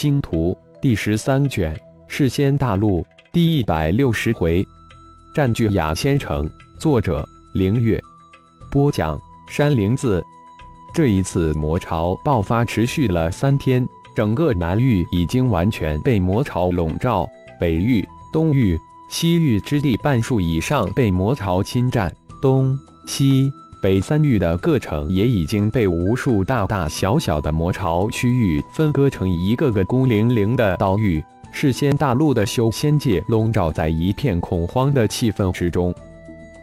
星图》第十三卷《世仙大陆》第一百六十回，占据雅仙城。作者：凌月。播讲：山灵子。这一次魔潮爆发持续了三天，整个南域已经完全被魔潮笼罩，北域、东域、西域之地半数以上被魔潮侵占，东西北三域的各城也已经被无数大大小小的魔潮区域分割成一个个孤零零的岛屿，世仙大陆的修仙界笼罩在一片恐慌的气氛之中。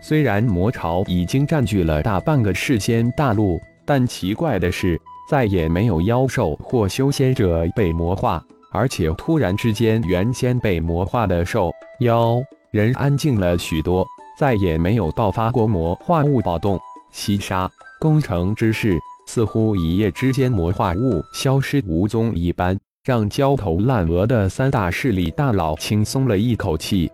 虽然魔潮已经占据了大半个世仙大陆。但奇怪的是，再也没有妖兽或修仙者被魔化，而且突然之间，原先被魔化的兽、妖、人安静了许多，再也没有爆发过魔化物暴动、袭杀、攻城之事，似乎一夜之间魔化物消失无踪一般，让焦头烂额的三大势力大佬轻松了一口气。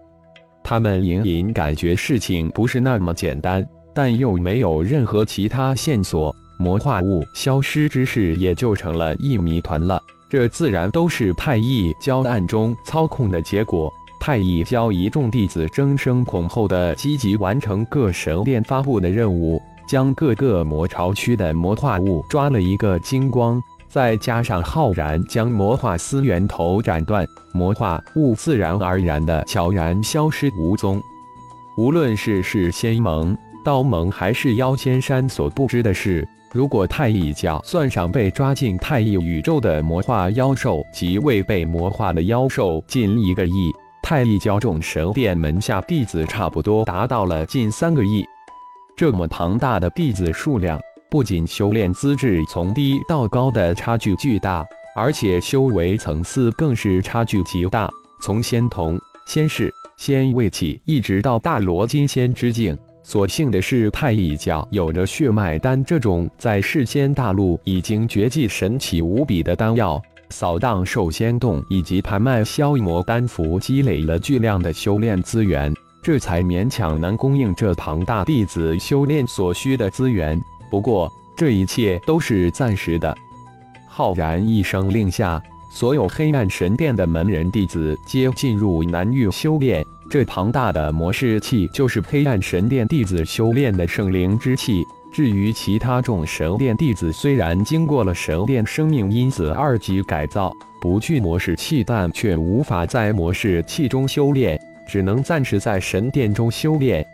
他们隐隐感觉事情不是那么简单，但又没有任何其他线索。魔化物消失之事也就成了一谜团了。这自然都是太乙教暗中操控的结果。太乙教一众弟子争先恐后的积极完成各神殿发布的任务，将各个魔潮区的魔化物抓了一个精光。再加上浩然将魔化丝源头斩断，魔化物自然而然的悄然消失无踪。无论是是仙盟、道盟，还是妖仙山所不知的是。如果太乙教算上被抓进太乙宇宙的魔化妖兽及未被魔化的妖兽近一个亿，太乙教众神殿门下弟子差不多达到了近三个亿。这么庞大的弟子数量，不仅修炼资质从低到高的差距巨大，而且修为层次更是差距极大，从仙童、仙士、仙位起，一直到大罗金仙之境。所幸的是，太乙教有着血脉丹这种在世间大陆已经绝迹神奇无比的丹药，扫荡兽仙洞以及盘脉消魔丹符，积累了巨量的修炼资源，这才勉强能供应这庞大弟子修炼所需的资源。不过，这一切都是暂时的。浩然一声令下，所有黑暗神殿的门人弟子皆进入南域修炼。这庞大的魔士器就是黑暗神殿弟子修炼的圣灵之气。至于其他众神殿弟子，虽然经过了神殿生命因子二级改造，不具魔士器，但却无法在魔士器中修炼，只能暂时在神殿中修炼。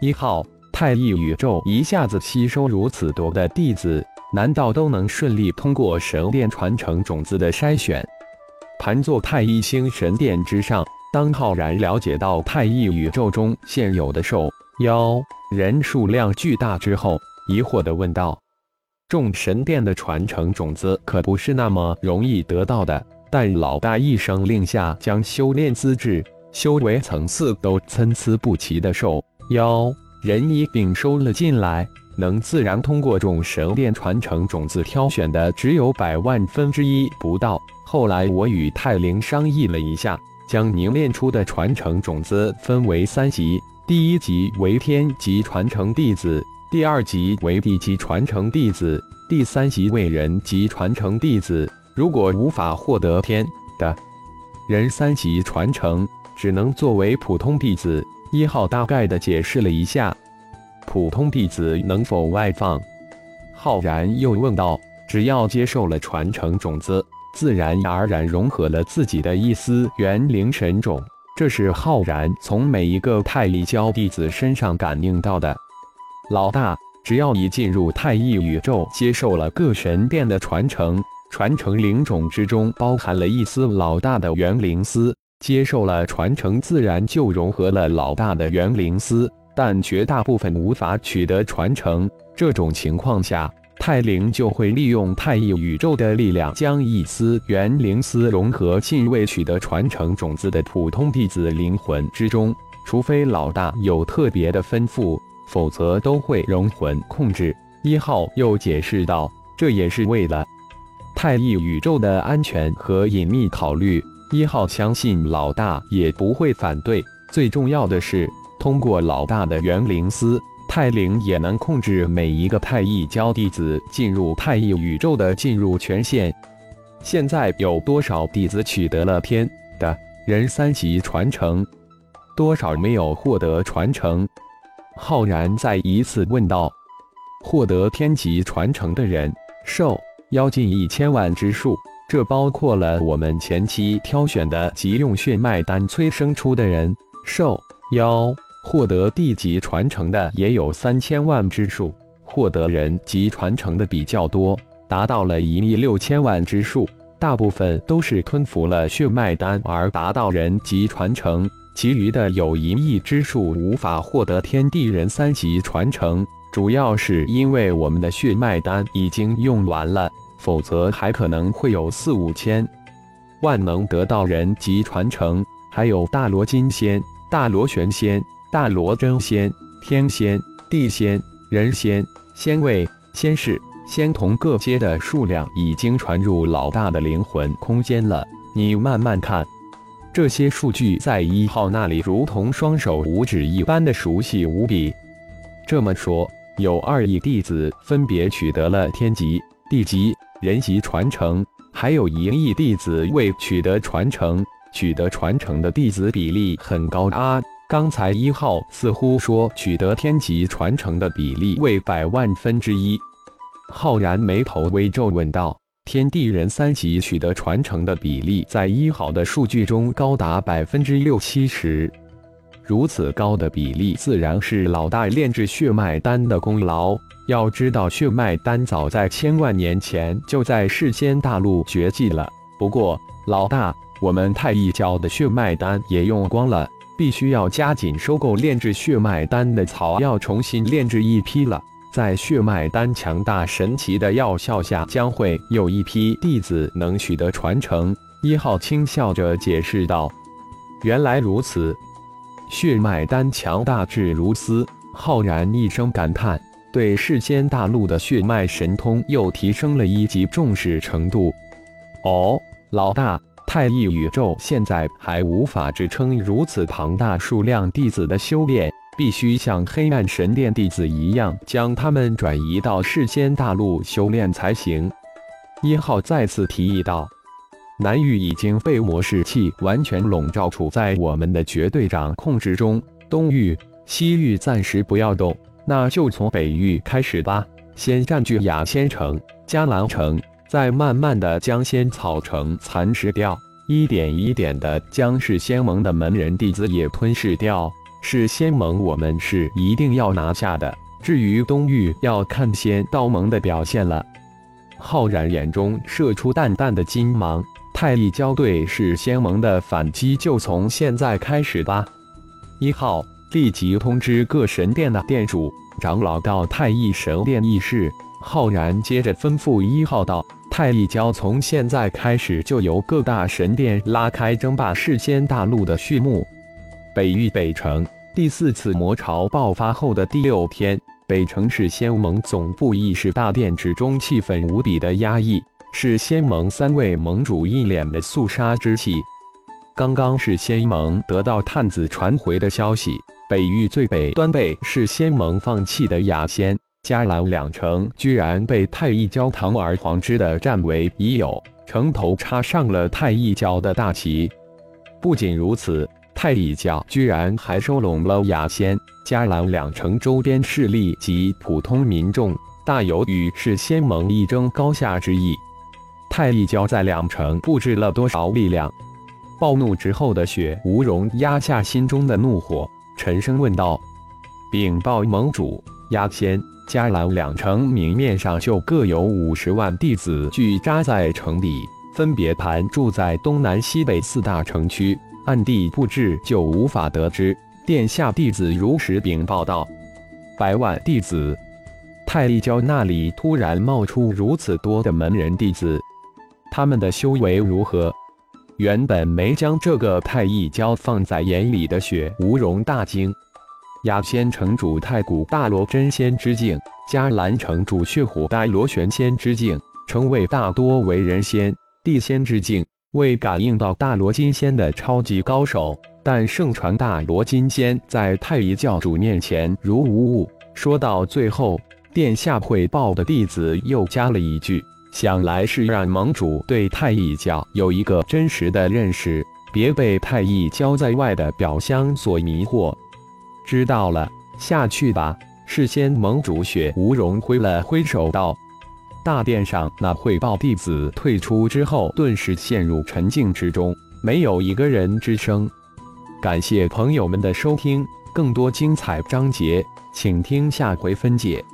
一号太一宇宙一下子吸收如此多的弟子，难道都能顺利通过神殿传承种子的筛选？盘坐太一星神殿之上。当浩然了解到太一宇宙中现有的兽、妖、人数量巨大之后，疑惑地问道：“众神殿的传承种子可不是那么容易得到的。但老大一声令下，将修炼资质、修为层次都参差不齐的兽、妖、人一并收了进来，能自然通过众神殿传承种子挑选的，只有百万分之一不到。后来我与泰灵商议了一下。”将凝练出的传承种子分为三级，第一级为天级传承弟子，第二级为地级传承弟子，第三级为人级传承弟子。如果无法获得天的人三级传承，只能作为普通弟子。一号大概的解释了一下，普通弟子能否外放？浩然又问道。只要接受了传承种子。自然而然融合了自己的一丝元灵神种，这是浩然从每一个太乙教弟子身上感应到的。老大，只要你进入太乙宇宙，接受了各神殿的传承，传承灵种之中包含了一丝老大的元灵丝，接受了传承，自然就融合了老大的元灵丝，但绝大部分无法取得传承。这种情况下。太灵就会利用太乙宇宙的力量，将一丝元灵丝融合进未取得传承种子的普通弟子灵魂之中。除非老大有特别的吩咐，否则都会融魂控制。一号又解释道：“这也是为了太乙宇宙的安全和隐秘考虑。一号相信老大也不会反对。最重要的是，通过老大的元灵司。”太灵也能控制每一个太一教弟子进入太乙宇宙的进入权限。现在有多少弟子取得了天的人三级传承？多少没有获得传承？浩然再一次问道。获得天级传承的人寿妖近一千万之数，这包括了我们前期挑选的急用血脉丹催生出的人兽妖。获得地级传承的也有三千万之数，获得人级传承的比较多，达到了一亿六千万之数。大部分都是吞服了血脉丹而达到人级传承，其余的有一亿之数无法获得天地人三级传承，主要是因为我们的血脉丹已经用完了，否则还可能会有四五千万能得到人级传承。还有大罗金仙、大罗玄仙。大罗真仙、天仙、地仙、人仙、仙位、仙士、仙童各阶的数量已经传入老大的灵魂空间了。你慢慢看，这些数据在一号那里如同双手五指一般的熟悉无比。这么说，有二亿弟子分别取得了天级、地级、人级传承，还有一亿弟子未取得传承。取得传承的弟子比例很高啊。刚才一号似乎说取得天级传承的比例为百万分之一，浩然眉头微皱问道：“天地人三级取得传承的比例在一号的数据中高达百分之六七十，如此高的比例自然是老大炼制血脉丹的功劳。要知道，血脉丹早在千万年前就在世间大陆绝迹了。不过，老大，我们太一教的血脉丹也用光了。”必须要加紧收购炼制血脉丹的草药，重新炼制一批了。在血脉丹强大神奇的药效下，将会有一批弟子能取得传承。一号轻笑着解释道：“原来如此，血脉丹强大至如斯。”浩然一声感叹，对世间大陆的血脉神通又提升了一级重视程度。哦，老大。太一宇宙现在还无法支撑如此庞大数量弟子的修炼，必须像黑暗神殿弟子一样，将他们转移到世间大陆修炼才行。一号再次提议道：“南域已经被魔士气完全笼罩，处在我们的绝对掌控之中。东域、西域暂时不要动，那就从北域开始吧，先占据雅仙城、迦兰城。”再慢慢的将仙草城蚕食掉，一点一点的将是仙盟的门人弟子也吞噬掉。是仙盟，我们是一定要拿下的。至于东域，要看仙道盟的表现了。浩然眼中射出淡淡的金芒。太一教队是仙盟的反击，就从现在开始吧。一号立即通知各神殿的殿主、长老到太一神殿议事。浩然接着吩咐一号道。太一教从现在开始就由各大神殿拉开争霸世间大陆的序幕。北域北城第四次魔潮爆发后的第六天，北城市仙盟总部议事大殿之中气氛无比的压抑，是仙盟三位盟主一脸的肃杀之气。刚刚是仙盟得到探子传回的消息，北域最北端被是仙盟放弃的雅仙。迦兰两城居然被太一教堂而皇之的占为已有，城头插上了太一教的大旗。不仅如此，太一教居然还收拢了雅仙、迦兰两城周边势力及普通民众，大有与是仙盟一争高下之意。太一教在两城布置了多少力量？暴怒之后的雪无容压下心中的怒火，沉声问道：“禀报盟主，雅仙。”迦兰两城明面上就各有五十万弟子聚扎在城里，分别盘住在东南西北四大城区，暗地布置就无法得知。殿下弟子如实禀报道：百万弟子，太一教那里突然冒出如此多的门人弟子，他们的修为如何？原本没将这个太一教放在眼里的雪无容大惊。雅仙城主太古大罗真仙之境，迦兰城主血虎大罗玄仙之境，称谓大多为人仙、地仙之境。未感应到大罗金仙的超级高手，但盛传大罗金仙在太乙教主面前如无物。说到最后，殿下汇报的弟子又加了一句：“想来是让盟主对太乙教有一个真实的认识，别被太乙教在外的表象所迷惑。知道了，下去吧。事先，盟主雪无容挥了挥手道：“大殿上那汇报弟子退出之后，顿时陷入沉静之中，没有一个人吱声。”感谢朋友们的收听，更多精彩章节，请听下回分解。